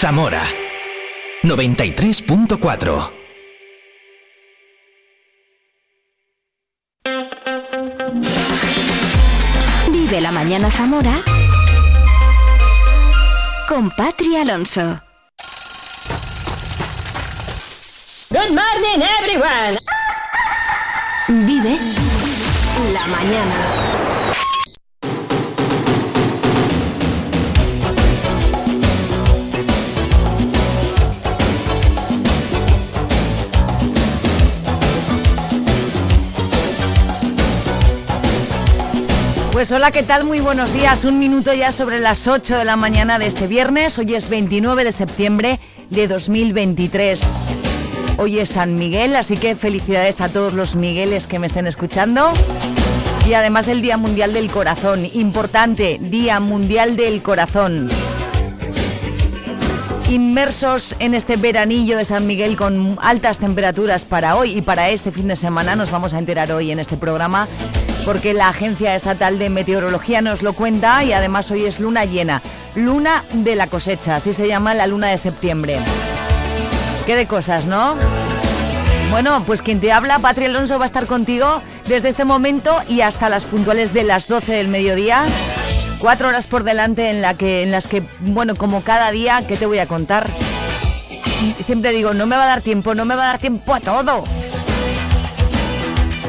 Zamora 93.4 Vive la mañana Zamora con Patri Alonso. Good morning everyone. Vive la mañana. Pues hola, ¿qué tal? Muy buenos días. Un minuto ya sobre las 8 de la mañana de este viernes. Hoy es 29 de septiembre de 2023. Hoy es San Miguel, así que felicidades a todos los Migueles que me estén escuchando. Y además el Día Mundial del Corazón. Importante, Día Mundial del Corazón. Inmersos en este veranillo de San Miguel con altas temperaturas para hoy y para este fin de semana, nos vamos a enterar hoy en este programa porque la Agencia Estatal de Meteorología nos lo cuenta y además hoy es luna llena, luna de la cosecha, así se llama la luna de septiembre. Qué de cosas, ¿no? Bueno, pues quien te habla, Patri Alonso, va a estar contigo desde este momento y hasta las puntuales de las 12 del mediodía. Cuatro horas por delante en, la que, en las que, bueno, como cada día, ¿qué te voy a contar? Siempre digo, no me va a dar tiempo, no me va a dar tiempo a todo.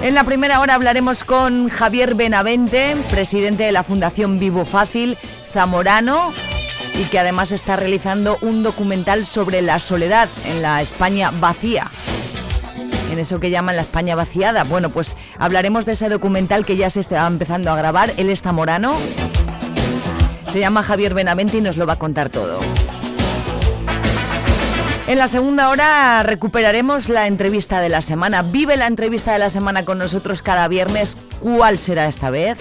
En la primera hora hablaremos con Javier Benavente, presidente de la Fundación Vivo Fácil Zamorano, y que además está realizando un documental sobre la soledad en la España vacía. En eso que llaman la España vaciada. Bueno, pues hablaremos de ese documental que ya se está empezando a grabar. Él es zamorano. Se llama Javier Benavente y nos lo va a contar todo. En la segunda hora recuperaremos la entrevista de la semana. Vive la entrevista de la semana con nosotros cada viernes. ¿Cuál será esta vez?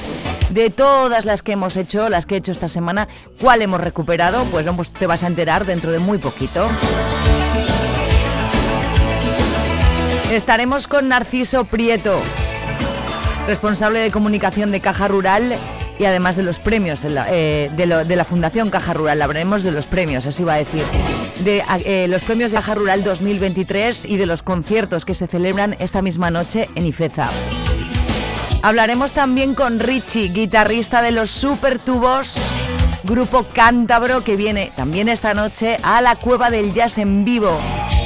De todas las que hemos hecho, las que he hecho esta semana, ¿cuál hemos recuperado? Pues, pues te vas a enterar dentro de muy poquito. Estaremos con Narciso Prieto, responsable de comunicación de Caja Rural y además de los premios de la, eh, de, lo, de la Fundación Caja Rural. Hablaremos de los premios, así iba a decir. De eh, los premios de Caja Rural 2023 y de los conciertos que se celebran esta misma noche en Ifeza. Hablaremos también con Richie, guitarrista de los Super Tubos, grupo cántabro que viene también esta noche a la Cueva del Jazz en vivo.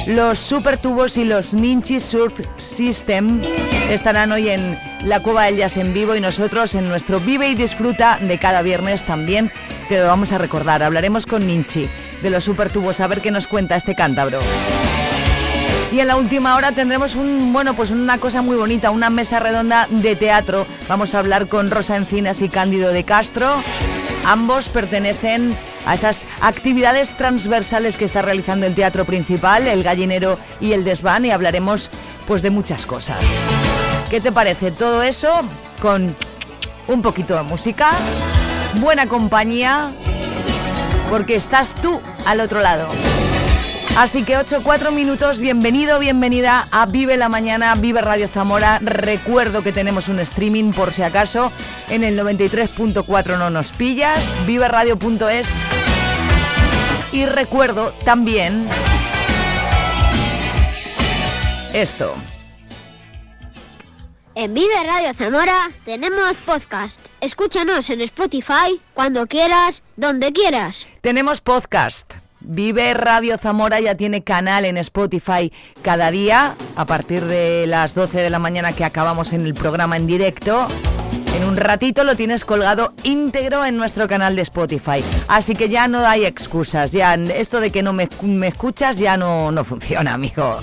Los Super Tubos y los Ninchi Surf System estarán hoy en la Cueva del Jazz en vivo y nosotros en nuestro Vive y Disfruta de cada viernes también te lo vamos a recordar. Hablaremos con Ninchi de los Super Tubos a ver qué nos cuenta este cántabro. Y en la última hora tendremos un, bueno, pues una cosa muy bonita, una mesa redonda de teatro. Vamos a hablar con Rosa Encinas y Cándido de Castro. Ambos pertenecen a esas actividades transversales que está realizando el teatro principal, el gallinero y el desván, y hablaremos pues de muchas cosas. ¿Qué te parece todo eso con un poquito de música, buena compañía, porque estás tú al otro lado? Así que 8, 4 minutos, bienvenido, bienvenida a Vive la Mañana, Vive Radio Zamora. Recuerdo que tenemos un streaming por si acaso en el 93.4 no nos pillas, viveradio.es. Y recuerdo también esto. En Vive Radio Zamora tenemos podcast. Escúchanos en Spotify cuando quieras, donde quieras. Tenemos podcast. Vive Radio Zamora ya tiene canal en Spotify cada día a partir de las 12 de la mañana que acabamos en el programa en directo. En un ratito lo tienes colgado íntegro en nuestro canal de Spotify. Así que ya no hay excusas. Ya esto de que no me, me escuchas ya no, no funciona, amigo.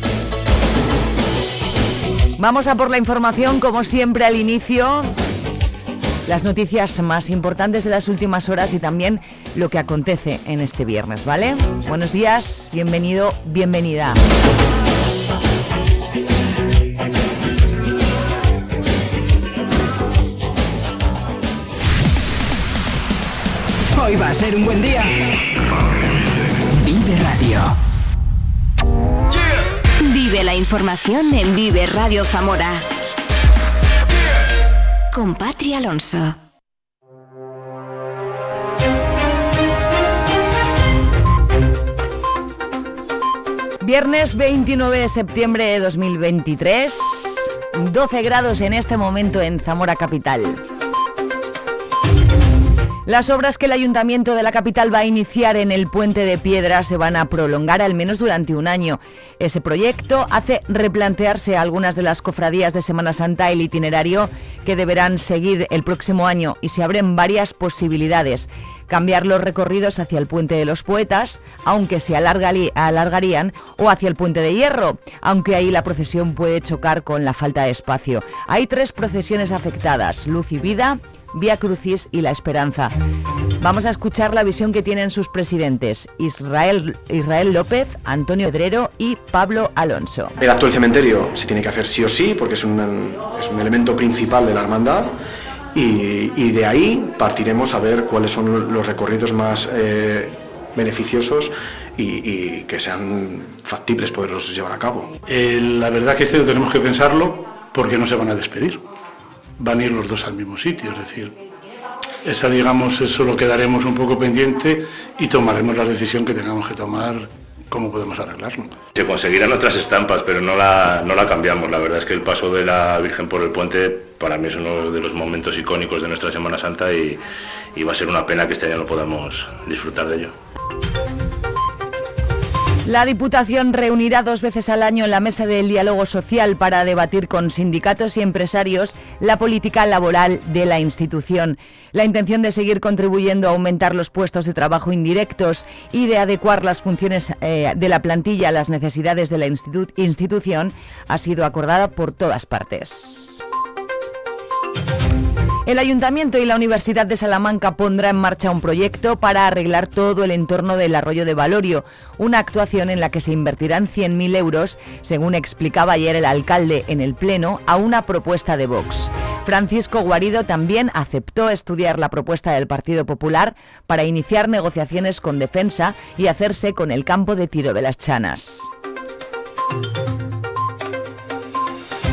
Vamos a por la información, como siempre al inicio. Las noticias más importantes de las últimas horas y también lo que acontece en este viernes, ¿vale? Buenos días, bienvenido, bienvenida. Hoy va a ser un buen día. Vive Radio. Vive la información en Vive Radio Zamora. Con Patri Alonso. Viernes 29 de septiembre de 2023, 12 grados en este momento en Zamora Capital. Las obras que el Ayuntamiento de la capital va a iniciar en el Puente de Piedra se van a prolongar al menos durante un año. Ese proyecto hace replantearse algunas de las cofradías de Semana Santa el itinerario que deberán seguir el próximo año y se abren varias posibilidades cambiar los recorridos hacia el puente de los poetas, aunque se alargarían, o hacia el puente de hierro, aunque ahí la procesión puede chocar con la falta de espacio. Hay tres procesiones afectadas, Luz y Vida, Vía Crucis y La Esperanza. Vamos a escuchar la visión que tienen sus presidentes, Israel, Israel López, Antonio Pedrero y Pablo Alonso. El actual cementerio se tiene que hacer sí o sí porque es un, es un elemento principal de la hermandad y, de ahí partiremos a ver cuáles son los recorridos más eh, beneficiosos y, que sean factibles poderlos llevar a cabo. Eh, la verdad que esto tenemos que pensarlo porque no se van a despedir. Van a ir los dos al mismo sitio, es decir, esa digamos, eso lo quedaremos un poco pendiente y tomaremos la decisión que tengamos que tomar cómo podemos arreglarlo. Se conseguirán otras estampas, pero no la, no la cambiamos. La verdad es que el paso de la Virgen por el puente para mí es uno de los momentos icónicos de nuestra Semana Santa y, y va a ser una pena que este año no podamos disfrutar de ello. La Diputación reunirá dos veces al año en la mesa del diálogo social para debatir con sindicatos y empresarios la política laboral de la institución. La intención de seguir contribuyendo a aumentar los puestos de trabajo indirectos y de adecuar las funciones eh, de la plantilla a las necesidades de la institución ha sido acordada por todas partes. El Ayuntamiento y la Universidad de Salamanca pondrá en marcha un proyecto para arreglar todo el entorno del arroyo de Valorio, una actuación en la que se invertirán 100.000 euros, según explicaba ayer el alcalde en el Pleno, a una propuesta de Vox. Francisco Guarido también aceptó estudiar la propuesta del Partido Popular para iniciar negociaciones con defensa y hacerse con el campo de tiro de las Chanas.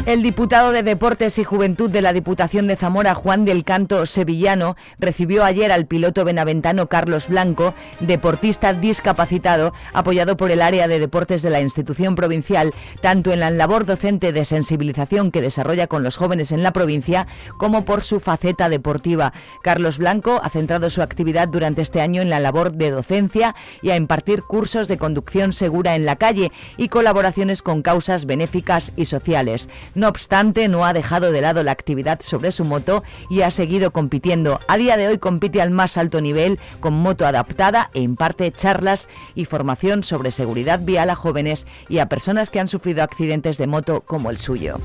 El diputado de Deportes y Juventud de la Diputación de Zamora, Juan del Canto Sevillano, recibió ayer al piloto benaventano Carlos Blanco, deportista discapacitado, apoyado por el área de deportes de la institución provincial, tanto en la labor docente de sensibilización que desarrolla con los jóvenes en la provincia, como por su faceta deportiva. Carlos Blanco ha centrado su actividad durante este año en la labor de docencia y a impartir cursos de conducción segura en la calle y colaboraciones con causas benéficas y sociales. No obstante, no ha dejado de lado la actividad sobre su moto y ha seguido compitiendo. A día de hoy compite al más alto nivel con moto adaptada e imparte charlas y formación sobre seguridad vial a jóvenes y a personas que han sufrido accidentes de moto como el suyo.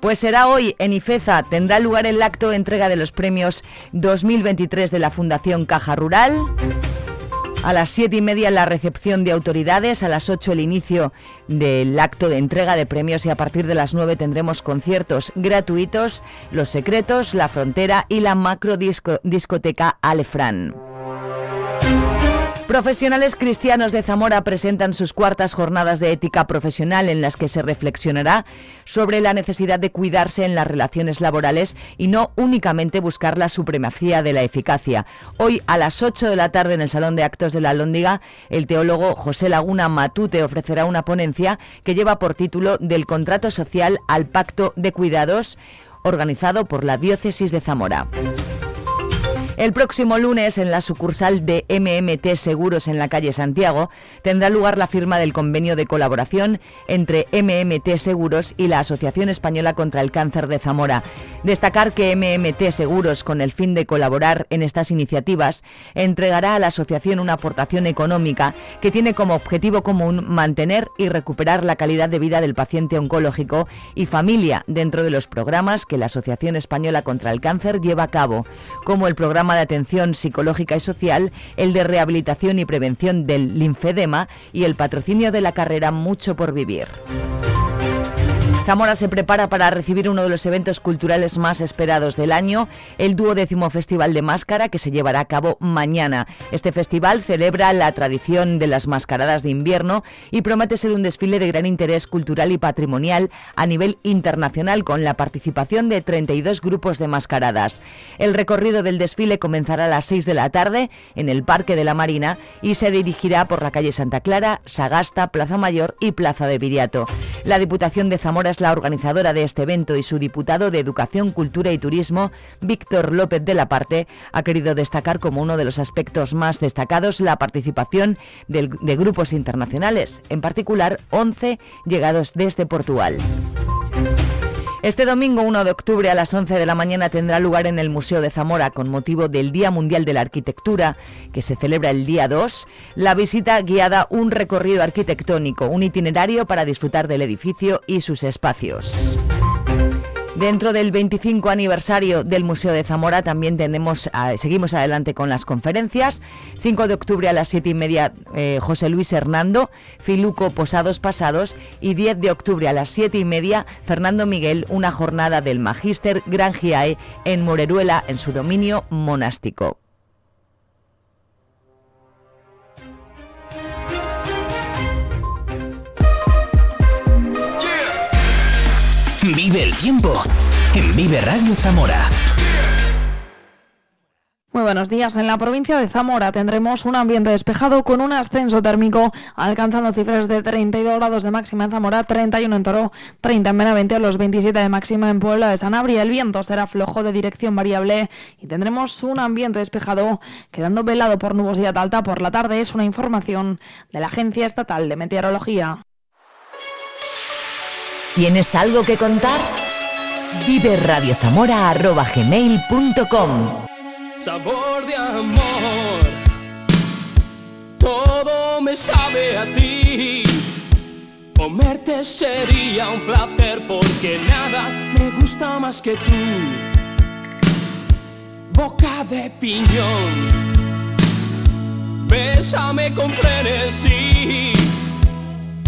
Pues será hoy en Ifeza, tendrá lugar el acto de entrega de los premios 2023 de la Fundación Caja Rural. A las siete y media la recepción de autoridades, a las 8 el inicio del acto de entrega de premios y a partir de las 9 tendremos conciertos gratuitos, Los Secretos, La Frontera y la macro discoteca Alefran. Profesionales cristianos de Zamora presentan sus cuartas jornadas de ética profesional en las que se reflexionará sobre la necesidad de cuidarse en las relaciones laborales y no únicamente buscar la supremacía de la eficacia. Hoy a las 8 de la tarde en el Salón de Actos de la Lóndiga, el teólogo José Laguna Matute ofrecerá una ponencia que lleva por título Del contrato social al pacto de cuidados organizado por la Diócesis de Zamora. El próximo lunes, en la sucursal de MMT Seguros en la calle Santiago, tendrá lugar la firma del convenio de colaboración entre MMT Seguros y la Asociación Española contra el Cáncer de Zamora. Destacar que MMT Seguros, con el fin de colaborar en estas iniciativas, entregará a la asociación una aportación económica que tiene como objetivo común mantener y recuperar la calidad de vida del paciente oncológico y familia dentro de los programas que la Asociación Española contra el Cáncer lleva a cabo, como el programa de atención psicológica y social, el de rehabilitación y prevención del linfedema y el patrocinio de la carrera Mucho por Vivir. Zamora se prepara para recibir uno de los eventos culturales más esperados del año, el dúo décimo Festival de Máscara, que se llevará a cabo mañana. Este festival celebra la tradición de las mascaradas de invierno y promete ser un desfile de gran interés cultural y patrimonial a nivel internacional, con la participación de 32 grupos de mascaradas. El recorrido del desfile comenzará a las 6 de la tarde en el Parque de la Marina y se dirigirá por la calle Santa Clara, Sagasta, Plaza Mayor y Plaza de Viriato. La Diputación de Zamora la organizadora de este evento y su diputado de Educación, Cultura y Turismo, Víctor López de la Parte, ha querido destacar como uno de los aspectos más destacados la participación de grupos internacionales, en particular 11 llegados desde Portugal. Este domingo 1 de octubre a las 11 de la mañana tendrá lugar en el Museo de Zamora con motivo del Día Mundial de la Arquitectura, que se celebra el día 2, la visita guiada un recorrido arquitectónico, un itinerario para disfrutar del edificio y sus espacios. Dentro del 25 aniversario del Museo de Zamora también tenemos, seguimos adelante con las conferencias. 5 de octubre a las 7 y media eh, José Luis Hernando, Filuco Posados Pasados y 10 de octubre a las 7 y media Fernando Miguel, una jornada del Magíster Grangiae en Moreruela en su dominio monástico. Vive el tiempo en Vive Radio Zamora. Muy buenos días. En la provincia de Zamora tendremos un ambiente despejado con un ascenso térmico alcanzando cifras de 32 grados de máxima en Zamora, 31 en Toro, 30 en Benavente, los 27 de máxima en Puebla de Sanabria. El viento será flojo de dirección variable y tendremos un ambiente despejado quedando velado por nubosidad alta por la tarde. Es una información de la Agencia Estatal de Meteorología. ¿Tienes algo que contar? Vive radiozamora.gmail.com Sabor de amor, todo me sabe a ti. Comerte sería un placer porque nada me gusta más que tú. Boca de piñón, bésame con frenesí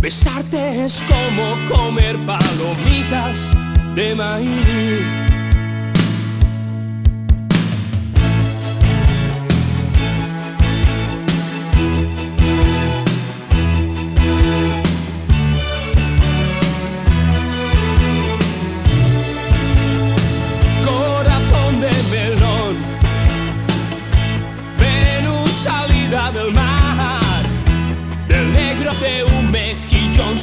Besarte es como comer palomitas de maíz.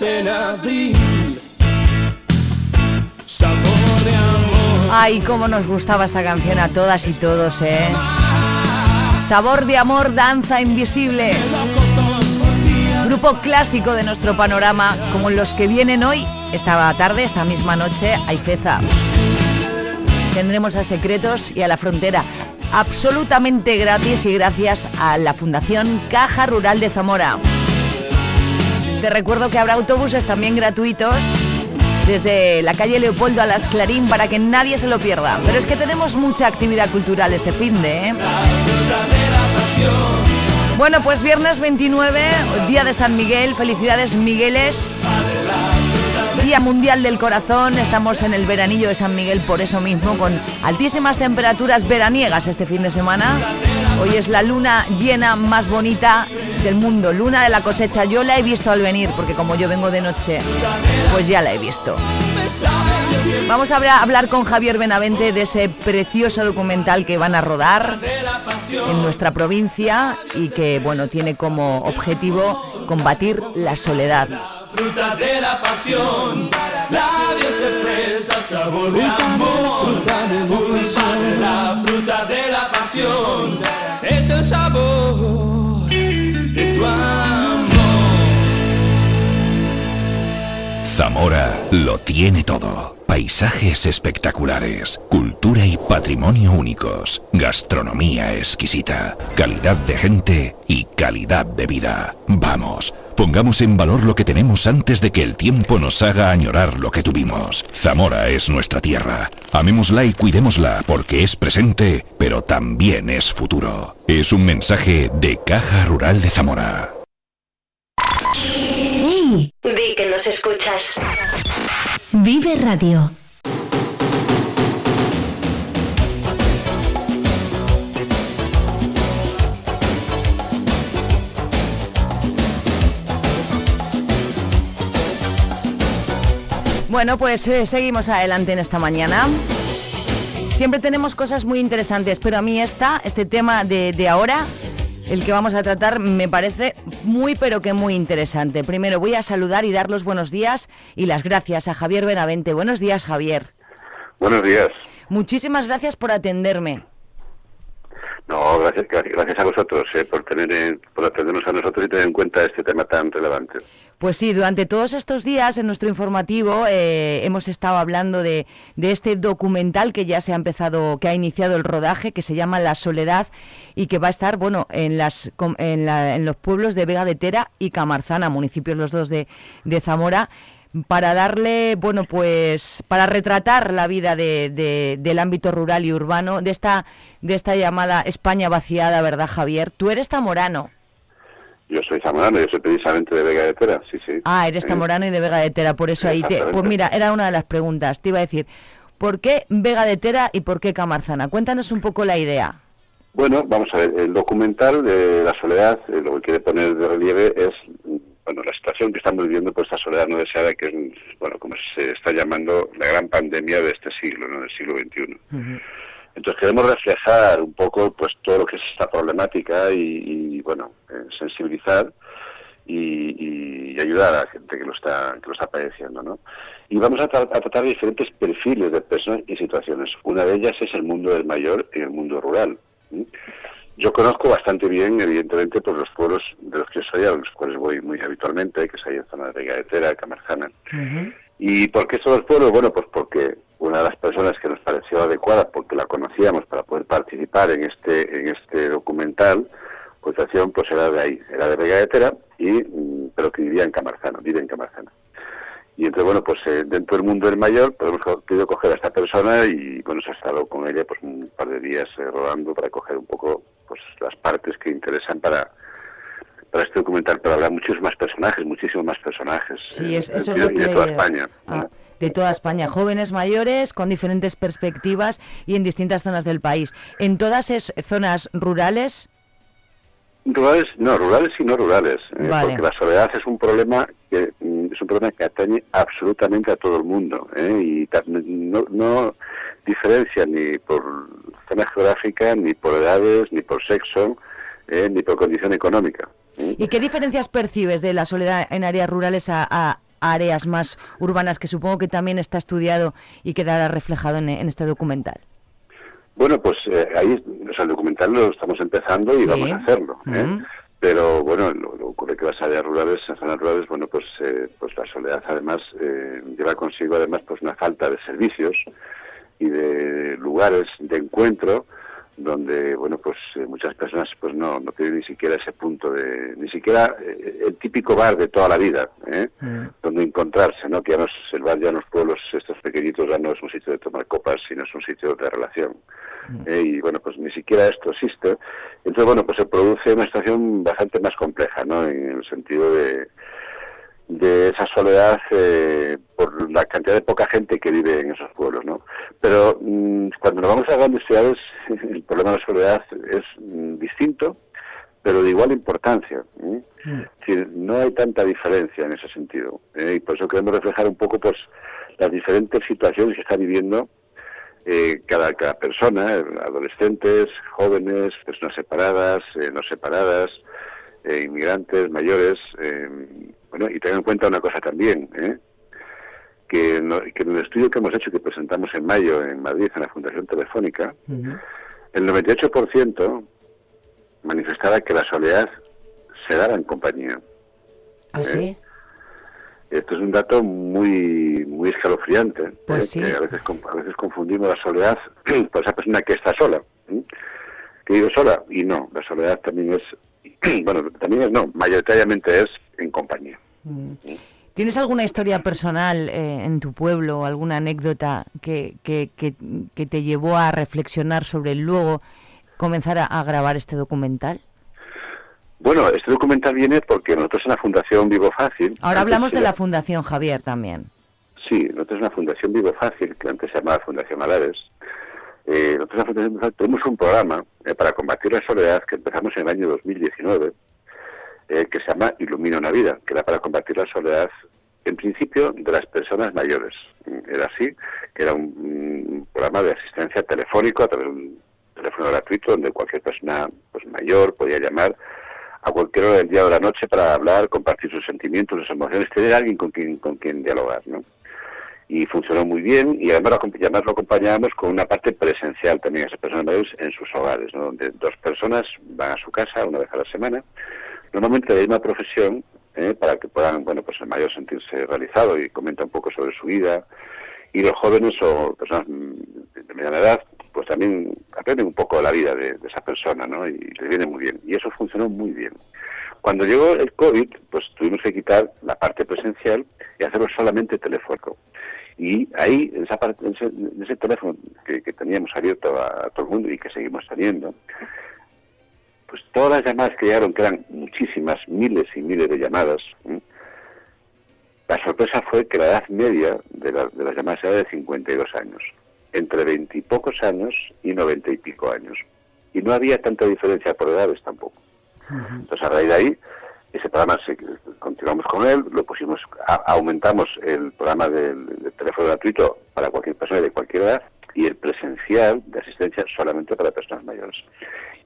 En abril. Ay, cómo nos gustaba esta canción a todas y todos, ¿eh? Sabor de amor, danza invisible. Grupo clásico de nuestro panorama, como los que vienen hoy, esta tarde, esta misma noche, a Ifeza. Tendremos a Secretos y a La Frontera, absolutamente gratis y gracias a la Fundación Caja Rural de Zamora. Te recuerdo que habrá autobuses también gratuitos desde la calle Leopoldo a Las Clarín para que nadie se lo pierda. Pero es que tenemos mucha actividad cultural este fin de... ¿eh? Bueno, pues viernes 29, día de San Miguel, felicidades Migueles. Día Mundial del Corazón, estamos en el veranillo de San Miguel por eso mismo, con altísimas temperaturas veraniegas este fin de semana. Hoy es la luna llena más bonita del mundo, luna de la cosecha. Yo la he visto al venir, porque como yo vengo de noche, pues ya la he visto. Vamos a hablar- con Javier Benavente de ese precioso documental que van a rodar en nuestra provincia y que, bueno, tiene como objetivo combatir la soledad. Fruta de la pasión, labios de fresa, sabor de amor. Fruta de la fruta de la pasión, es el sabor de tu amor. Zamora lo tiene todo. Paisajes espectaculares, cultura y patrimonio únicos, gastronomía exquisita, calidad de gente y calidad de vida. Vamos, pongamos en valor lo que tenemos antes de que el tiempo nos haga añorar lo que tuvimos. Zamora es nuestra tierra. Amémosla y cuidémosla porque es presente, pero también es futuro. Es un mensaje de Caja Rural de Zamora. ¡Hey! Di que nos escuchas. Vive Radio. Bueno, pues eh, seguimos adelante en esta mañana. Siempre tenemos cosas muy interesantes, pero a mí esta, este tema de, de ahora, el que vamos a tratar, me parece muy pero que muy interesante. Primero voy a saludar y dar los buenos días y las gracias a Javier Benavente. Buenos días, Javier. Buenos días. Muchísimas gracias por atenderme. No, gracias, gracias a vosotros eh, por tener, por atendernos a nosotros y tener en cuenta este tema tan relevante. Pues sí, durante todos estos días en nuestro informativo eh, hemos estado hablando de, este documental que ya se ha empezado, que ha iniciado el rodaje, que se llama La Soledad y que va a estar, bueno, en las en, la- en los pueblos de Vega de Tera y Camarzana, municipios los dos de, Zamora, para darle, bueno, pues, para retratar la vida de, de- del ámbito rural y urbano de esta de esta llamada España vaciada, ¿verdad, Javier? Tú eres zamorano. Yo soy zamorano, yo soy precisamente de Vega de Tera, sí, sí. Ah, eres Eh, zamorano y de Vega de Tera, por eso ahí te... Pues mira, era una de las preguntas, te iba a decir, ¿por qué Vega de Tera y por qué Camarzana? Cuéntanos un poco la idea. Bueno, vamos a ver, el documental de la soledad, eh, lo que quiere poner de relieve es, bueno, la situación que estamos viviendo por esta soledad no deseada, que es, bueno, como se está llamando la gran pandemia de este siglo, ¿no? del siglo XXI. Entonces queremos reflejar un poco pues todo lo que es esta problemática y, y, bueno, eh, sensibilizar y, y ayudar a la gente que lo está que lo está padeciendo, ¿no? Y vamos a, tra- a tratar diferentes perfiles de personas y situaciones. Una de ellas es el mundo del mayor y el mundo rural. ¿sí? Yo conozco bastante bien, evidentemente, por los pueblos de los que soy, a los cuales voy muy habitualmente, que es ahí en zona de Vega de Tera, Camarzana. ¿Y por qué estos dos pueblos? Bueno, pues porque una de las personas que nos pareció adecuada, porque la conocíamos para poder participar en este en este documental, pues acción pues era de ahí, era de Vega de Tera, y, mm, pero que vivía en Camarzana, vive en Camarzana. Y entonces, bueno, pues eh, dentro del mundo del mayor, pues hemos querido coger a esta persona y, bueno, se ha estado con ella pues un par de días eh, rodando para coger un poco pues las partes que interesan para para este documental, pero habrá muchísimos más personajes, muchísimos más personajes. Sí, eh, es, eso y es lo de- que toda. España. Ah, de toda España, jóvenes mayores con diferentes perspectivas y en distintas zonas del país. En todas es zonas rurales, Rurales, no, rurales y no rurales, eh, porque la soledad es un problema que mm, es un problema que atañe absolutamente a todo el mundo eh, y no, no diferencia ni por zona geográfica, ni por edades, ni por sexo, eh, ni por condición económica. ¿eh? ¿y qué diferencias percibes de la soledad en áreas rurales a, a áreas más urbanas que supongo que también está estudiado y quedará reflejado en, en este documental? Bueno, pues eh, ahí, o sea, el documental lo estamos empezando y Sí. vamos a hacerlo. ¿eh? Ujú. Pero bueno, lo, lo ocurre que las áreas rurales, en zonas rurales, bueno, pues, eh, pues la soledad además eh, lleva consigo además pues una falta de servicios y de lugares de encuentro donde bueno pues eh, muchas personas pues no no tienen ni siquiera ese punto de ni siquiera eh, el típico bar de toda la vida ¿eh? donde encontrarse no que ya no es el bar ya en los pueblos estos pequeñitos ya no es un sitio de tomar copas sino es un sitio de relación ¿eh? y bueno pues ni siquiera esto existe. Entonces bueno pues se produce una situación bastante más compleja no en el sentido de de esa soledad eh, por la cantidad de poca gente que vive en esos pueblos, ¿no? Pero mm, cuando nos vamos a grandes ciudades, el problema de la soledad es mm, distinto, pero de igual importancia. ¿eh? Es decir, no hay tanta diferencia en ese sentido. ¿eh? Y por eso queremos reflejar un poco pues las diferentes situaciones que está viviendo eh, cada, cada persona, adolescentes, jóvenes, personas separadas, eh, no separadas, inmigrantes, mayores. Eh, bueno, y tengan en cuenta una cosa también, ¿eh? que, no- que en el estudio que hemos hecho, que presentamos en mayo en Madrid, en la Fundación Telefónica, el 98% manifestaba que la soledad se daba en compañía. ¿Ah, sí? Esto es un dato muy muy escalofriante, Pues ¿eh? sí. que a veces, a veces confundimos la soledad por esa persona que está sola, ¿eh? que vive sola, y no, la soledad también es, bueno, también es, no, mayoritariamente es en compañía. ¿Tienes alguna historia personal eh, en tu pueblo alguna anécdota que, que, que- que te llevó a reflexionar sobre luego comenzar a, a grabar este documental? Bueno, este documental viene porque nosotros en la Fundación Vivo Fácil... Ahora hablamos de era- la Fundación Javier también. Sí, nosotros en la Fundación Vivo Fácil, que antes se llamaba Fundación Alares, eh, nosotros en la Fundación Vivo Fácil tenemos un programa eh, para combatir la soledad que empezamos en el año 2019, eh, que se llama Ilumina una vida, que era para combatir la soledad, en principio, de las personas mayores. Mm, Era así, que era un, programa de asistencia telefónico a través de un teléfono gratuito donde cualquier persona pues mayor podía llamar a cualquier hora del día o de la noche para hablar, compartir sus sentimientos, sus emociones, tener alguien con quien, con quien dialogar, ¿no? Y funcionó muy bien y además lo, además lo acompañábamos con una parte presencial también a esas personas mayores en sus hogares, ¿no? Donde dos personas van a su casa una vez a la semana, normalmente de la misma profesión, ¿eh? para que puedan, bueno, pues el mayor sentirse realizado y comenta un poco sobre su vida, y los jóvenes o personas mm, de mediana edad pues también aprenden un poco de la vida de, de esa persona ¿no? y les viene muy bien y eso funcionó muy bien cuando llegó el COVID pues tuvimos que quitar la parte presencial y hacerlo solamente telefónico y ahí en esa parte, en ese, en ese teléfono que, que teníamos abierto a, a todo el mundo y que seguimos teniendo pues todas las llamadas que llegaron que eran muchísimas miles y miles de llamadas ¿eh? La sorpresa fue que la edad media de, la- de las llamadas era de 52 años, entre 20 y pocos años y 90 y pico años. Y no había tanta diferencia por edades tampoco. Entonces, a raíz de ahí, ese programa se- continuamos con él, lo pusimos, a- aumentamos el programa del, del teléfono gratuito para cualquier persona de cualquier edad y el presencial de asistencia solamente para personas mayores.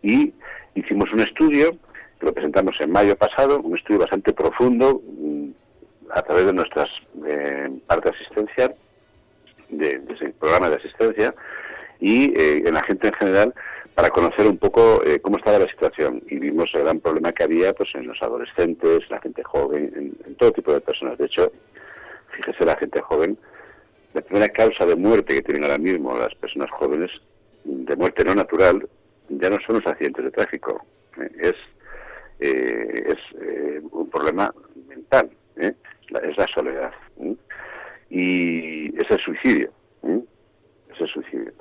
Y hicimos un estudio, que lo presentamos en mayo pasado, un estudio bastante profundo, mm, a través de nuestras eh, parte asistencial, de, de ese programa de asistencia, y eh, en la gente en general, para conocer un poco eh, cómo estaba la situación. Y vimos el gran problema que había pues en los adolescentes, la gente joven, en, en todo tipo de personas. De hecho, fíjese la gente joven, la primera causa de muerte que tienen ahora mismo las personas jóvenes, de muerte no natural, ya no son los accidentes de tráfico, eh, es, eh, es eh, un problema mental, ¿eh? La- es la soledad. Y es el suicidio. Es el suicidio.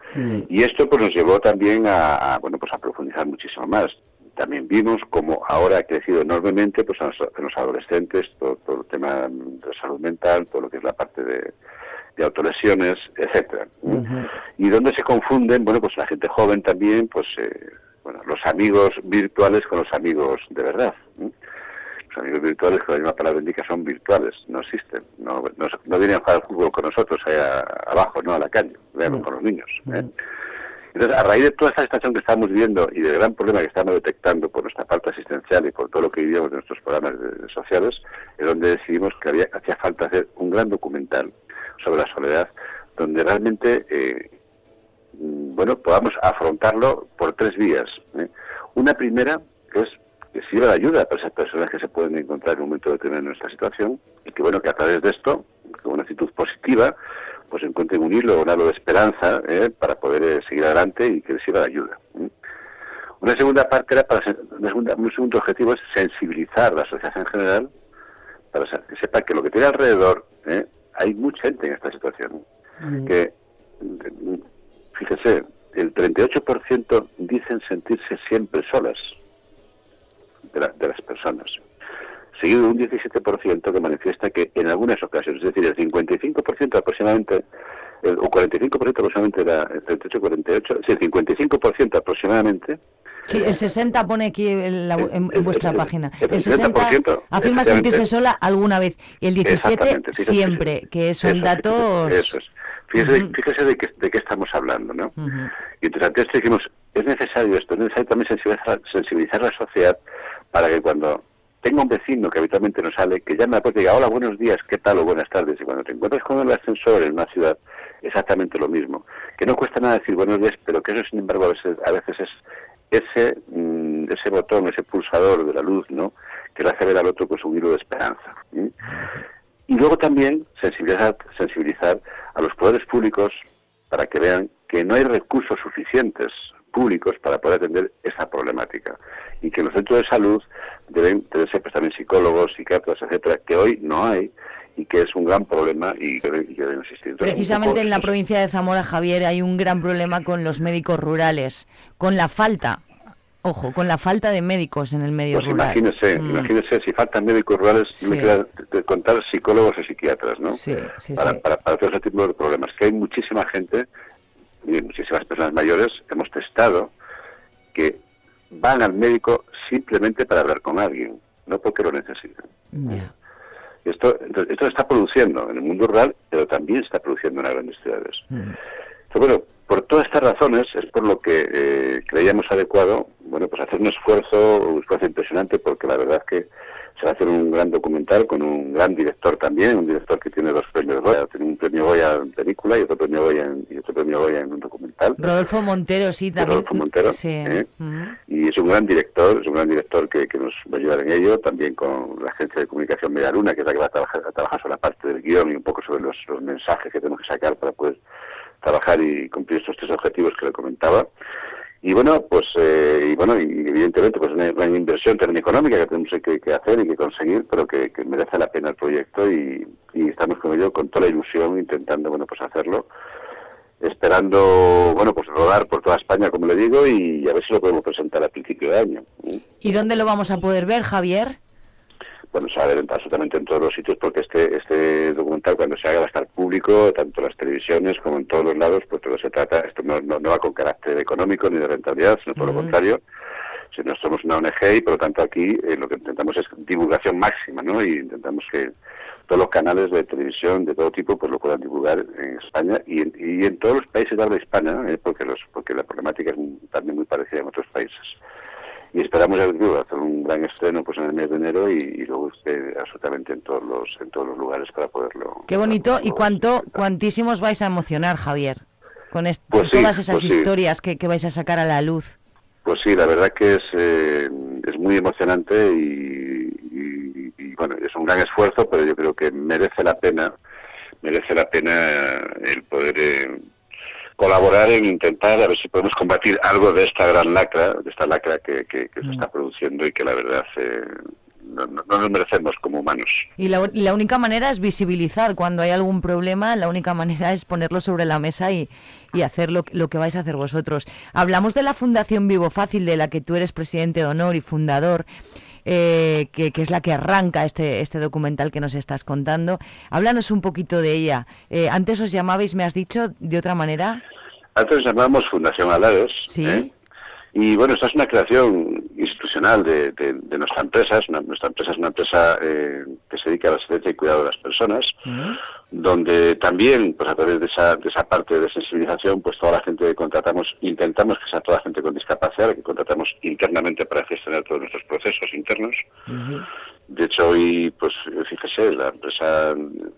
Y esto pues nos llevó también a, a, bueno pues a profundizar muchísimo más. También vimos como ahora ha crecido enormemente pues en los, en los adolescentes todo, todo el tema de salud mental, todo lo que es la parte de, de autolesiones, etcétera. Y donde se confunden, bueno pues la gente joven también, pues eh, bueno los amigos virtuales con los amigos de verdad. ¿eh? Los amigos virtuales, que la misma palabra indica, son virtuales, no existen. No, no, no vienen a jugar al fútbol con nosotros allá abajo, no a la calle, vean, con los niños. ¿eh? Entonces, a raíz de toda esta situación que estamos viviendo y del gran problema que estamos detectando por nuestra parte asistencial y por todo lo que vivíamos en nuestros programas de- de sociales, es donde decidimos que había, hacía falta hacer un gran documental sobre la soledad, donde realmente, eh, bueno, podamos afrontarlo por tres vías. ¿eh? Una primera, que es que sirva de ayuda para esas personas que se pueden encontrar en un momento determinado en nuestra situación, y que bueno, que a través de esto, con una actitud positiva, pues encuentren un hilo, un halo de esperanza ¿eh? para poder eh, seguir adelante y que les sirva de ayuda. Una segunda parte era para una segunda- un segundo objetivo es sensibilizar a la sociedad en general para que sepa que lo que tiene alrededor. Hay mucha gente en esta situación que mm, fíjese el 38% dicen sentirse siempre solas de, la- de las personas seguido de un 17% que manifiesta que en algunas ocasiones, es decir, el 55% aproximadamente, el, o 45% aproximadamente era el 38, 48, sí, el 55% aproximadamente, Sí, el 60 pone aquí en, la- en- vuestra página. el El 60 60%, afirma sentirse sola alguna vez. Y el 17 Exactamente, fíjese, siempre, que son Eso, datos... Eso es. Fíjese, fíjese de, qué, de qué estamos hablando, ¿no? Y entonces ante esto dijimos, es necesario esto, es necesario también sensibilizar, sensibilizar la sociedad para que cuando tenga un vecino que habitualmente no sale, que llame a la puerta y diga, hola, buenos días, ¿qué tal? o buenas tardes. Y cuando te encuentras con el ascensor en una ciudad, exactamente lo mismo. Que no cuesta nada decir buenos días, pero que eso, sin embargo, a veces, a veces es ese, mm, ese botón, ese pulsador de la luz, ¿no? Que le hace ver al otro pues un hilo de esperanza. Y luego también sensibilizar, sensibilizar a los poderes públicos para que vean que no hay recursos suficientes públicos para poder atender esa problemática y que los centros de salud deben, ser pues, también psicólogos, psiquiatras, etcétera, que hoy no hay y que es un gran problema y que, y que deben existir. Entonces, Precisamente poco en la es- provincia de Zamora, Javier, hay un gran problema con los médicos rurales, con la falta, ojo, con la falta de médicos en el medio Pues rural. imagínese, Mm. imagínese si faltan médicos rurales, no me Sí. queda de contar psicólogos y psiquiatras, ¿no? Sí, sí, para, sí. Para, para todo ese tipo de problemas. Que hay muchísima gente, y muchísimas personas mayores, hemos testado, que van al médico simplemente para hablar con alguien, no porque lo necesitan. Ya. Y Esto, esto está produciendo en el mundo rural, pero también está produciendo en las grandes ciudades. Entonces, bueno, por todas estas razones es por lo que eh, creíamos adecuado, bueno, pues hacer un esfuerzo, un esfuerzo impresionante, porque la verdad es que se va a hacer un gran documental con un gran director también, un director que tiene dos premios Goya, tiene un premio Goya en película y otro premio Goya en, y otro premio Goya en un documental. Rodolfo Montero, sí, también. Rodolfo Montero, Sí. ¿eh? Ujú. Y es un gran director, es un gran director que, nos va a ayudar en ello, también con la agencia de comunicación Media Luna, que es la que va a trabajar, a trabajar sobre la parte del guion y un poco sobre los, los mensajes que tenemos que sacar para poder trabajar y cumplir estos tres objetivos que le comentaba. Y bueno, pues eh, y bueno, y evidentemente pues una gran inversión también económica que tenemos que, hacer y que conseguir, pero que, que merece la pena el proyecto y, y estamos con ello con toda la ilusión intentando bueno pues hacerlo esperando, bueno, pues rodar por toda España, como le digo, y a ver si lo podemos presentar a principio de año. ¿Y dónde lo vamos a poder ver, Javier? Bueno, se va a ver en- absolutamente en todos los sitios, porque este este documental, cuando se haga, va a estar público, tanto en las televisiones como en todos los lados, pues todo se trata, esto no, no, no va con carácter económico ni de rentabilidad, sino todo lo contrario, si no somos una ONG y por lo tanto aquí eh, lo que intentamos es divulgación máxima, ¿no? Y intentamos que todos los canales de televisión de todo tipo pues lo puedan divulgar en España y en, y en todos los países de habla hispana, ¿eh? porque los porque la problemática es también muy parecida en otros países. Y esperamos hacer un gran estreno pues en el mes de enero y, y luego esté absolutamente en todos los en todos los lugares para poderlo. Qué bonito y cuánto, cuantísimos vais a emocionar, Javier, con, est- Pues con sí, todas esas pues sí. historias que, que vais a sacar a la luz. Pues sí, la verdad que es, eh, es muy emocionante y, bueno, es un gran esfuerzo, pero yo creo que merece la pena, merece la pena el poder eh, colaborar en intentar a ver si podemos combatir algo de esta gran lacra, de esta lacra que, que- que se está produciendo y que la verdad eh, no, no- no nos merecemos como humanos. Y la, y la única manera es visibilizar cuando hay algún problema, la única manera es ponerlo sobre la mesa y, y hacer lo, lo que vais a hacer vosotros. Hablamos de la Fundación Vivo Fácil, de la que tú eres presidente de honor y fundador, eh, que, que es la que arranca este, este documental que nos estás contando. Háblanos un poquito de ella. Eh, antes os llamabais, me has dicho, de otra manera. Antes nos llamábamos Fundación Alares. ¿eh? Y bueno, esta es una creación institucional de, de- de nuestra empresa. Es una- nuestra empresa es una empresa eh, que se dedica a la asistencia y cuidado de las personas, donde también, pues a través de esa, de esa parte de sensibilización, pues toda la gente que contratamos, intentamos que sea toda la gente con discapacidad, que contratamos internamente para gestionar todos nuestros procesos internos. De hecho, hoy, pues fíjese, la empresa,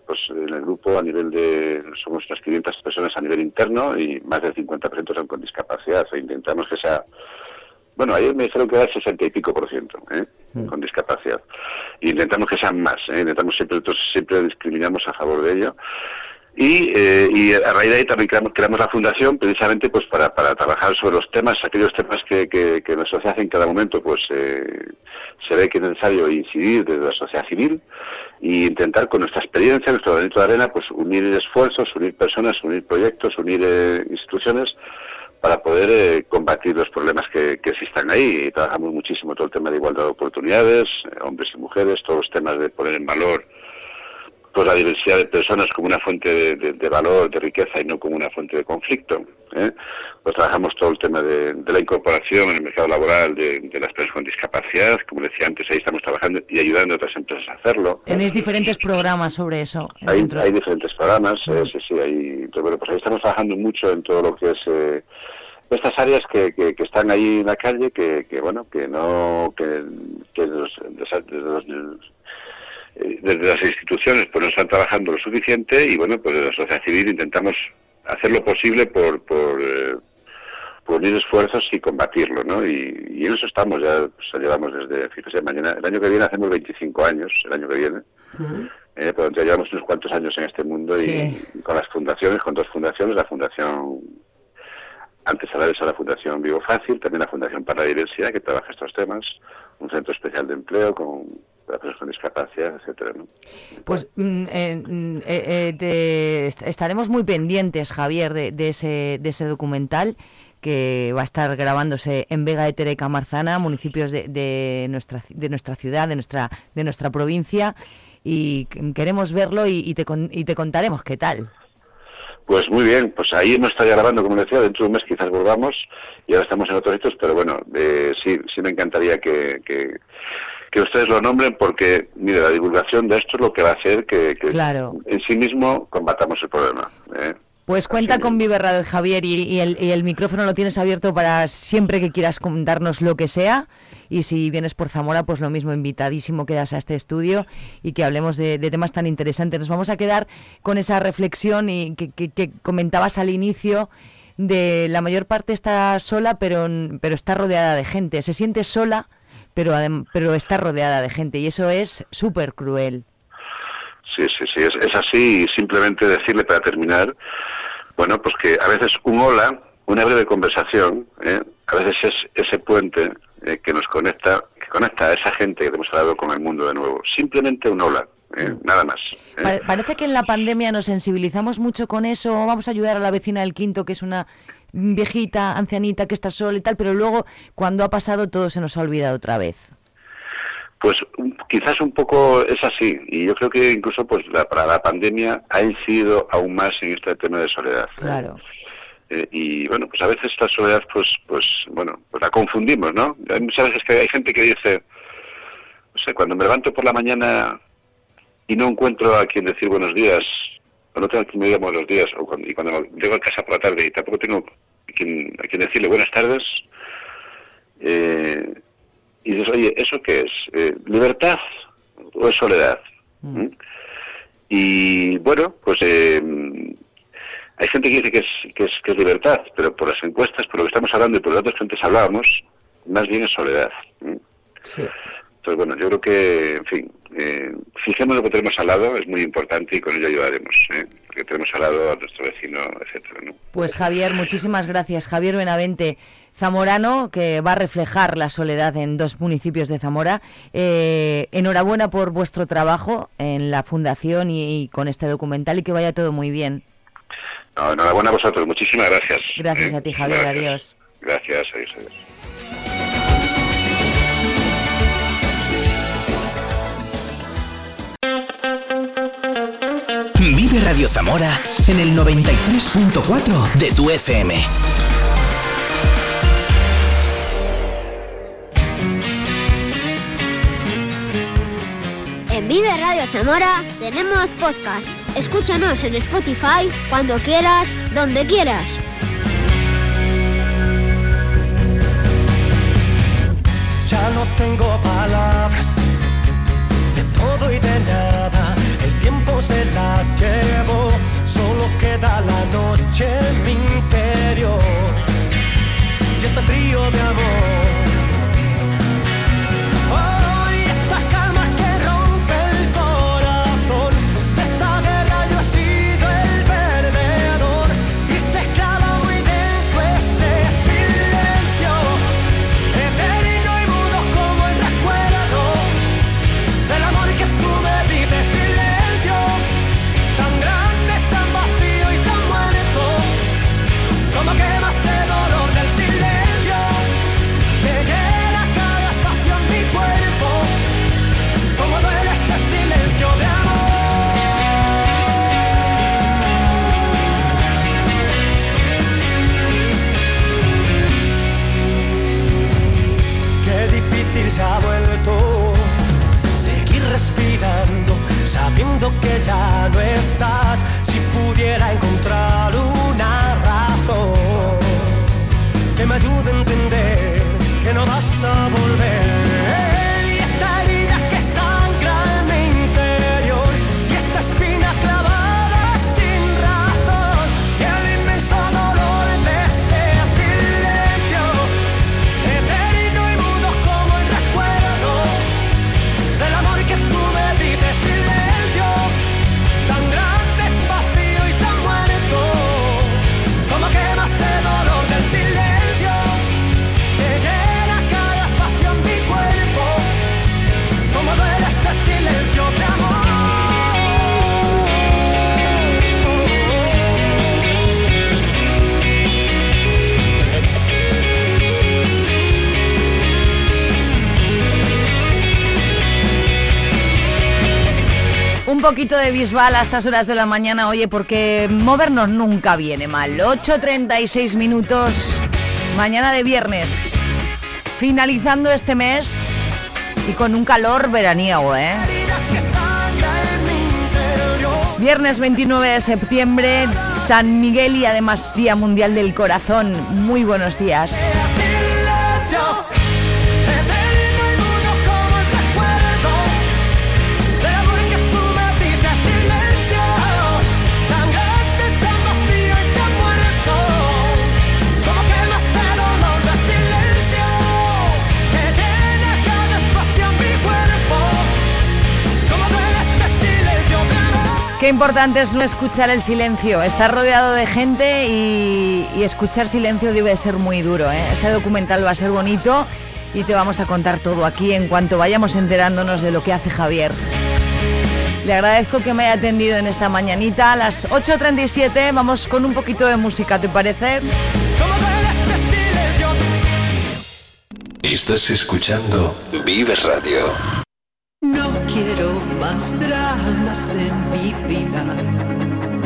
pues en el grupo a nivel de, somos unas 500 personas a nivel interno y más del 50% son con discapacidad. O sea, intentamos que sea, bueno, ayer me dijeron que era el 60 y pico por ciento, ¿eh? con discapacidad. Y intentamos que sean más, ¿eh? intentamos siempre, nosotros siempre discriminamos a favor de ello. Y, eh, y a raíz de ahí también creamos, creamos la fundación precisamente pues para, para trabajar sobre los temas, aquellos temas que, que, que la sociedad en cada momento pues eh, se ve que es necesario incidir desde la sociedad civil e intentar con nuestra experiencia, nuestro granito de arena, pues unir esfuerzos, unir personas, unir proyectos, unir eh, instituciones para poder eh, combatir los problemas que, que existan ahí. Y trabajamos muchísimo todo el tema de igualdad de oportunidades, eh, hombres y mujeres, todos los temas de poner en valor pues la diversidad de personas como una fuente de, de- de valor, de riqueza y no como una fuente de conflicto. ¿eh? Pues trabajamos todo el tema de, de la incorporación en el mercado laboral de, las personas con discapacidad, como decía antes, ahí estamos trabajando y ayudando a otras empresas a hacerlo. Tenéis diferentes programas sobre eso. Hay, hay diferentes programas, eh, sí, sí, hay, bueno, pues ahí estamos trabajando mucho en todo lo que es eh, estas áreas que, que, que están ahí en la calle, que, que bueno, que no, que, que los- los- desde las instituciones pues no están trabajando lo suficiente y bueno, pues la sociedad civil intentamos hacer lo posible por, por, eh, por unir esfuerzos y combatirlo, ¿no? Y, y en eso estamos, ya pues, llevamos desde, fíjese, mañana, el año que viene hacemos 25 años, el año que viene. Eh, pero ya llevamos unos cuantos años en este mundo y, Sí. y con las fundaciones, con dos fundaciones, la Fundación antes a la Fundación Vivo Fácil, también la Fundación para la Diversidad, que trabaja estos temas, un centro especial de empleo con para personas con discapacidad, etcétera, ¿no? Pues mm, eh, mm, eh, eh, te- est- estaremos muy pendientes, Javier, de, de ese, de ese documental que va a estar grabándose en Vega de Tereca Marzana, municipios de, de nuestra de nuestra ciudad, de nuestra de nuestra provincia y que- queremos verlo y, y te y te contaremos qué tal. Pues muy bien, pues ahí hemos estado grabando, como decía, dentro de un mes quizás volvamos y ahora estamos en otros sitios, pero bueno, eh, sí, sí me encantaría que, que, que ustedes lo nombren porque, mire, la divulgación de esto es lo que va a hacer que, que Claro. en sí mismo combatamos el problema. ¿eh? Pues cuenta con Vive Radio, Javier, y, y el, y el micrófono lo tienes abierto para siempre que quieras contarnos lo que sea. Y si vienes por Zamora, pues lo mismo, invitadísimo quedas a este estudio y que hablemos de, de temas tan interesantes. Nos vamos a quedar con esa reflexión y que, que- que comentabas al inicio de la mayor parte está sola, pero, pero está rodeada de gente. Se siente sola, pero, pero está rodeada de gente y eso es súper cruel. Sí, sí, sí, es, es así y simplemente decirle para terminar, bueno, pues que a veces un hola, una breve conversación, ¿eh? a veces es ese puente eh, que nos conecta, que conecta a esa gente que hemos hablado con el mundo de nuevo. Simplemente un hola, ¿eh? nada más. ¿eh? Pa- Parece que en la pandemia nos sensibilizamos mucho con eso, vamos a ayudar a la vecina del quinto, que es una viejita, ancianita, que está sola y tal, pero luego cuando ha pasado todo se nos ha olvidado otra vez. Pues quizás un poco es así y yo creo que incluso pues la, para la pandemia ha incidido aún más en este tema de soledad. ¿eh? Claro. Eh, y bueno, pues a veces esta soledad, pues, pues, bueno, pues la confundimos, ¿no? Hay muchas veces que hay gente que dice, o sea, cuando me levanto por la mañana y no encuentro a quien decir buenos días, o no tengo a quien me diga buenos días, o cuando, y cuando llego a casa por la tarde y tampoco tengo a quien, a quien decirle buenas tardes, eh, y dices, oye, ¿eso qué es? Eh, ¿Libertad o es soledad? ¿Mm? Y bueno, pues eh, hay gente que dice que es, que, es, que es libertad, pero por las encuestas, por lo que estamos hablando y por los datos que antes hablábamos, más bien es soledad. ¿Mm? Entonces, bueno, yo creo que, en fin, eh, fijemos lo que tenemos al lado, es muy importante y con ello ayudaremos. ¿eh? Porque tenemos al lado a nuestro vecino, etcétera, ¿no? Pues Javier, muchísimas gracias. Javier Benavente, zamorano, que va a reflejar la soledad en dos municipios de Zamora. Eh, enhorabuena por vuestro trabajo en la fundación y, y con este documental y que vaya todo muy bien. No, enhorabuena a vosotros, muchísimas gracias. Gracias ¿eh? a ti, Javier. Gracias. Adiós. Gracias, adiós, adiós. Vive Radio Zamora en el 93.4 de tu FM. En Vive Radio Zamora tenemos podcast. Escúchanos en Spotify cuando quieras, donde quieras. Ya no tengo palabras de todo estás. Si pudiera encontrar poquito de bisbal a estas horas de la mañana, oye, porque movernos nunca viene mal. 8.36 minutos, mañana de viernes, finalizando este mes y con un calor veraniego, ¿eh? Viernes 29 de septiembre, San Miguel y además Día Mundial del Corazón. Muy buenos días. Qué importante es no escuchar el silencio, estar rodeado de gente y, escuchar silencio debe ser muy duro. ¿eh? Este documental va a ser bonito y te vamos a contar todo aquí en cuanto vayamos enterándonos de lo que hace Javier. Le agradezco que me haya atendido en esta mañanita. A las 8.37 vamos con un poquito de música, ¿te parece? Estás escuchando Vives Radio. No quiero más dramas en mi vida.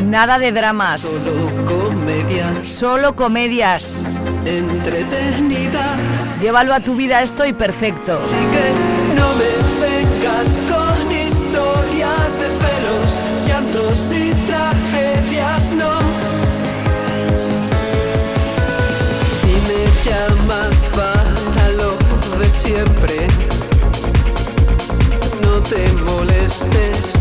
Nada de dramas. Solo comedias. Solo comedias. Entretenidas. Llévalo a tu vida esto y perfecto. Molestes,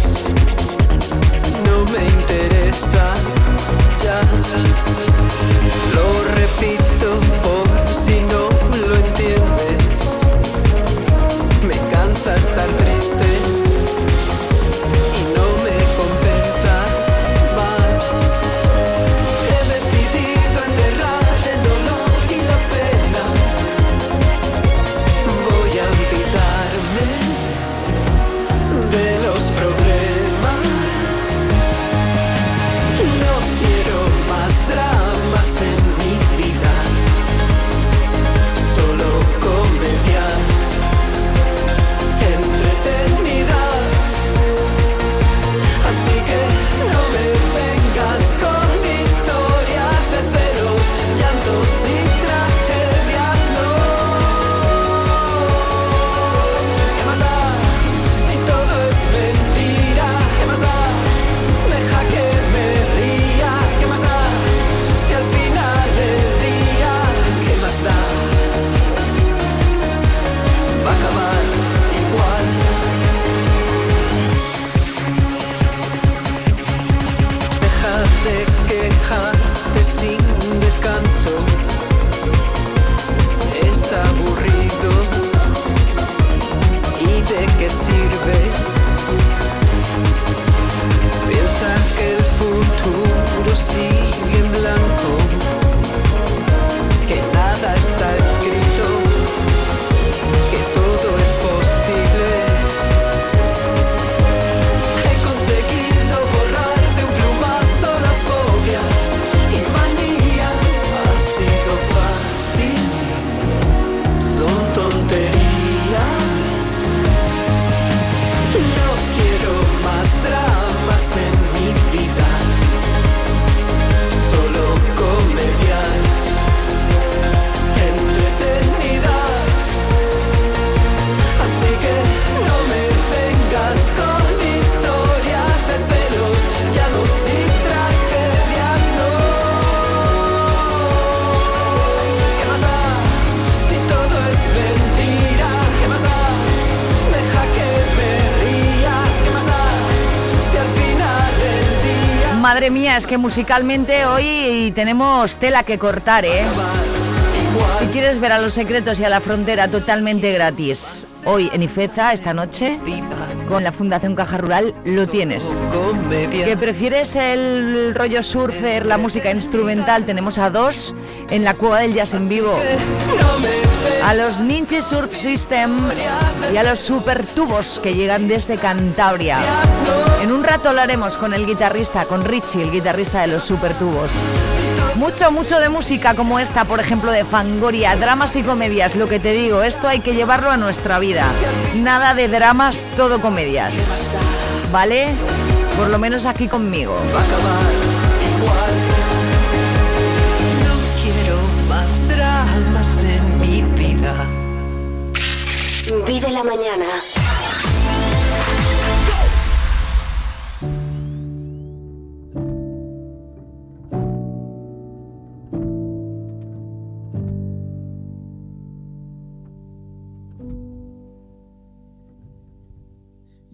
es que musicalmente hoy tenemos tela que cortar, ¿eh? Si quieres ver a los secretos y a la frontera totalmente gratis, hoy en Ifeza, esta noche, con la Fundación Caja Rural, lo tienes. ¿Que prefieres el rollo surfer, la música instrumental? Tenemos a dos en la Cueva del Jazz en vivo. A los Ninja Surf System y a los Super Tubos que llegan desde Cantabria. En un rato hablaremos con el guitarrista, con Richie, el guitarrista de los Super Tubos. Mucho, mucho de música como esta, por ejemplo, de Fangoria, dramas y comedias. Lo que te digo, esto hay que llevarlo a nuestra vida. Nada de dramas, todo comedias. ¿Vale? Por lo menos aquí conmigo. Vive la mañana.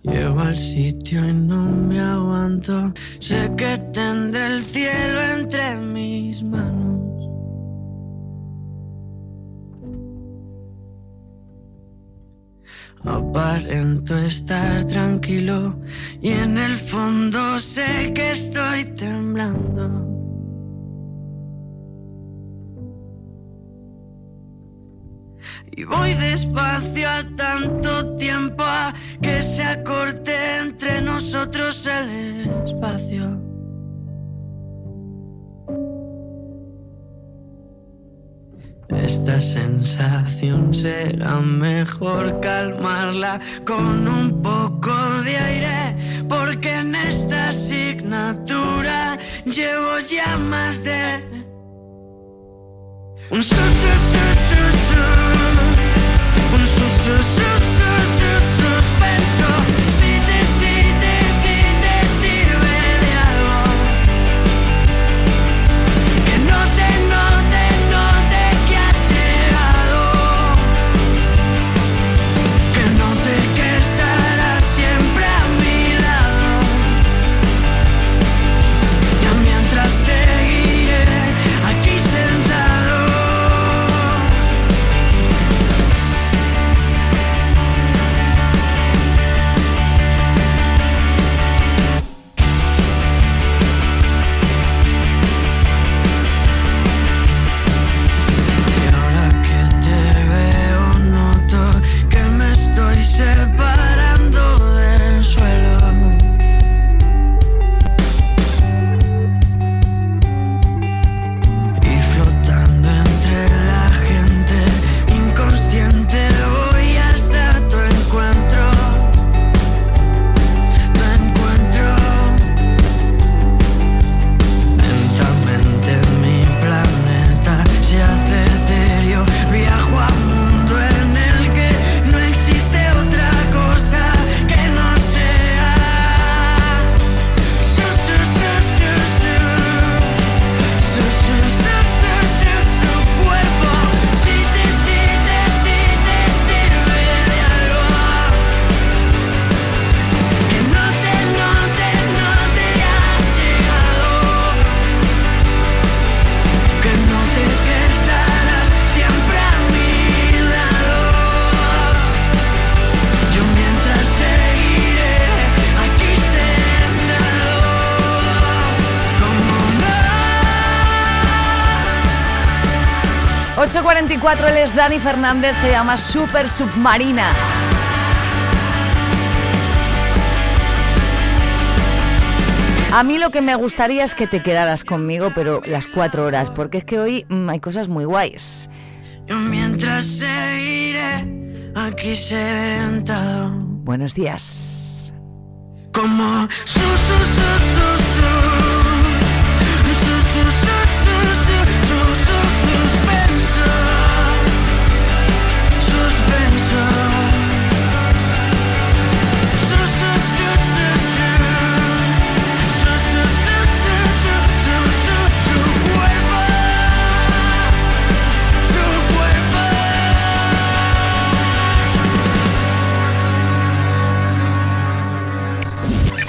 Llego al sitio y no me aguanto. Sé que tendré el cielo entre mis manos. Aparento estar tranquilo y en el fondo sé que estoy temblando. Y voy despacio a tanto tiempo a que se acorte entre nosotros el espacio. Esta sensación será mejor calmarla con un poco de aire, porque en esta asignatura llevo ya más de un su, su, su, su. Un su, su, su, su, 4, es Dani Fernández, se llama Super Submarina. A mí lo que me gustaría es que te quedaras conmigo, pero las cuatro horas, porque es que hoy mm, hay cosas muy guays. Yo mientras seguiré aquí sentado. Buenos días. Como su, su, su, su, su. su, su, su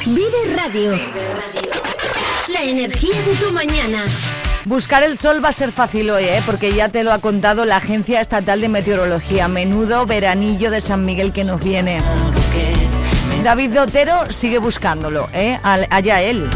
Vive Radio. energía de tu mañana. Buscar el sol va a ser fácil hoy, ¿eh? porque ya te lo ha contado la Agencia Estatal de Meteorología. Menudo veranillo de San Miguel que nos viene. David Dotero sigue buscándolo, ¿eh? Al- allá él.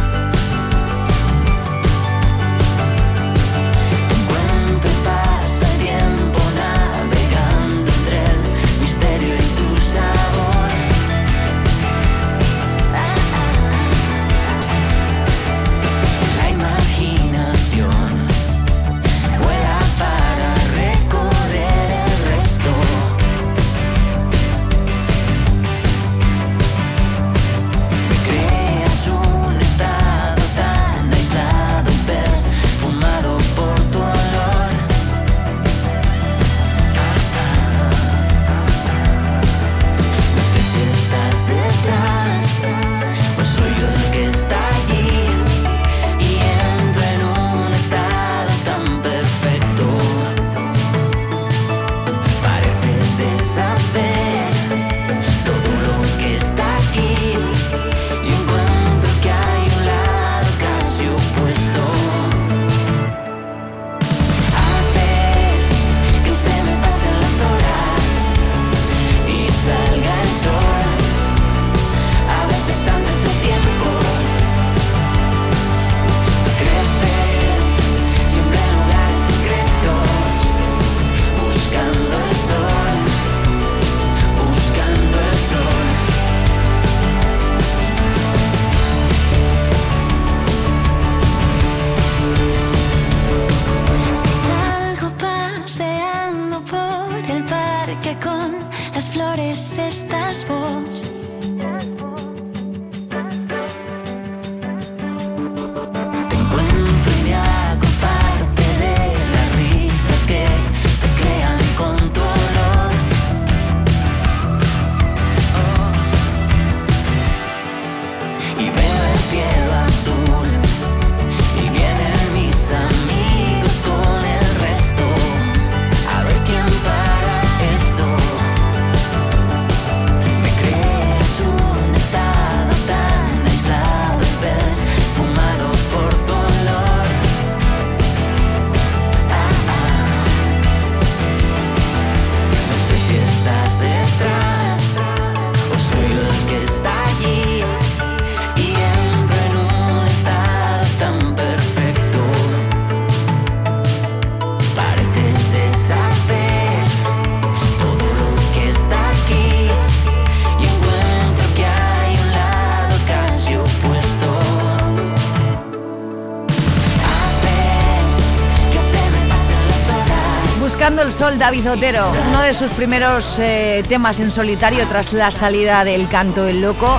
David Otero, uno de sus primeros eh, temas en solitario tras la salida del canto El Loco.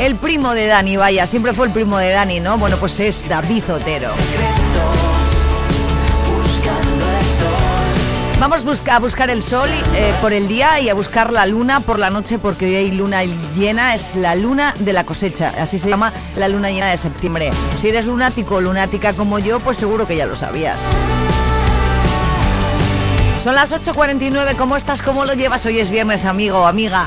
El primo de Dani, vaya, siempre fue el primo de Dani, ¿no? Bueno, pues es David Otero. Vamos a buscar el sol eh, por el día y a buscar la luna por la noche porque hoy hay luna llena, es la luna de la cosecha, así se llama la luna llena de septiembre. Si eres lunático o lunática como yo, pues seguro que ya lo sabías. Son las 8.49, ¿cómo estás? ¿Cómo lo llevas? Hoy es viernes, amigo amiga.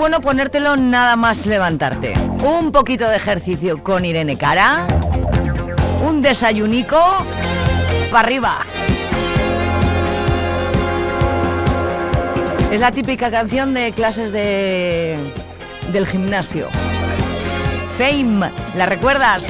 Bueno ponértelo nada más levantarte. Un poquito de ejercicio con Irene Cara. Un desayunico. Para arriba. Es la típica canción de clases de del gimnasio. Fame, ¿la recuerdas?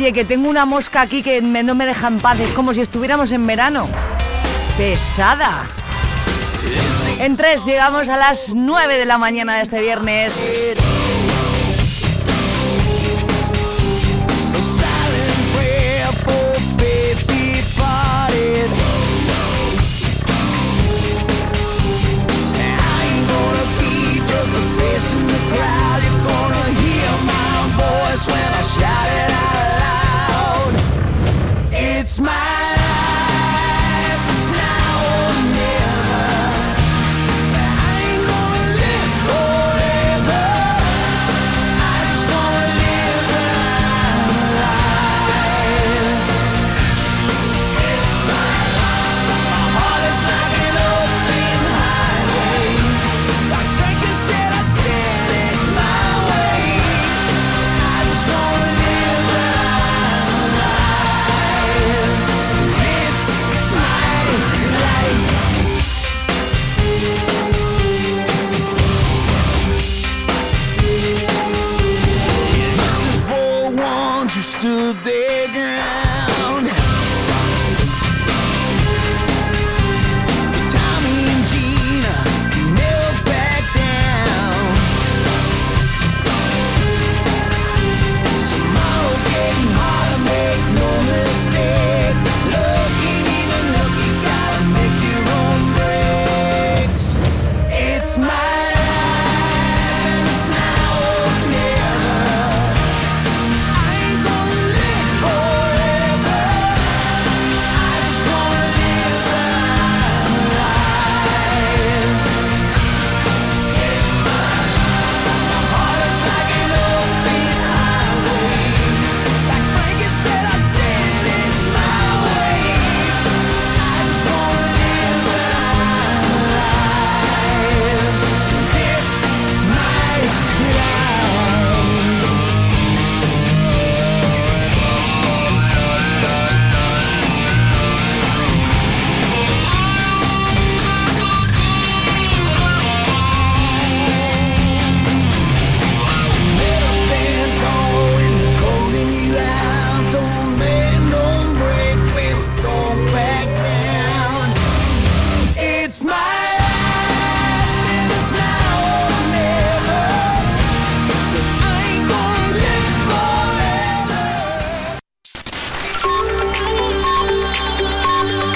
Oye, que tengo una mosca aquí que me- no me deja en paz. Es como si estuviéramos en verano. Pesada. En tres llegamos a las 9 de la mañana de este viernes.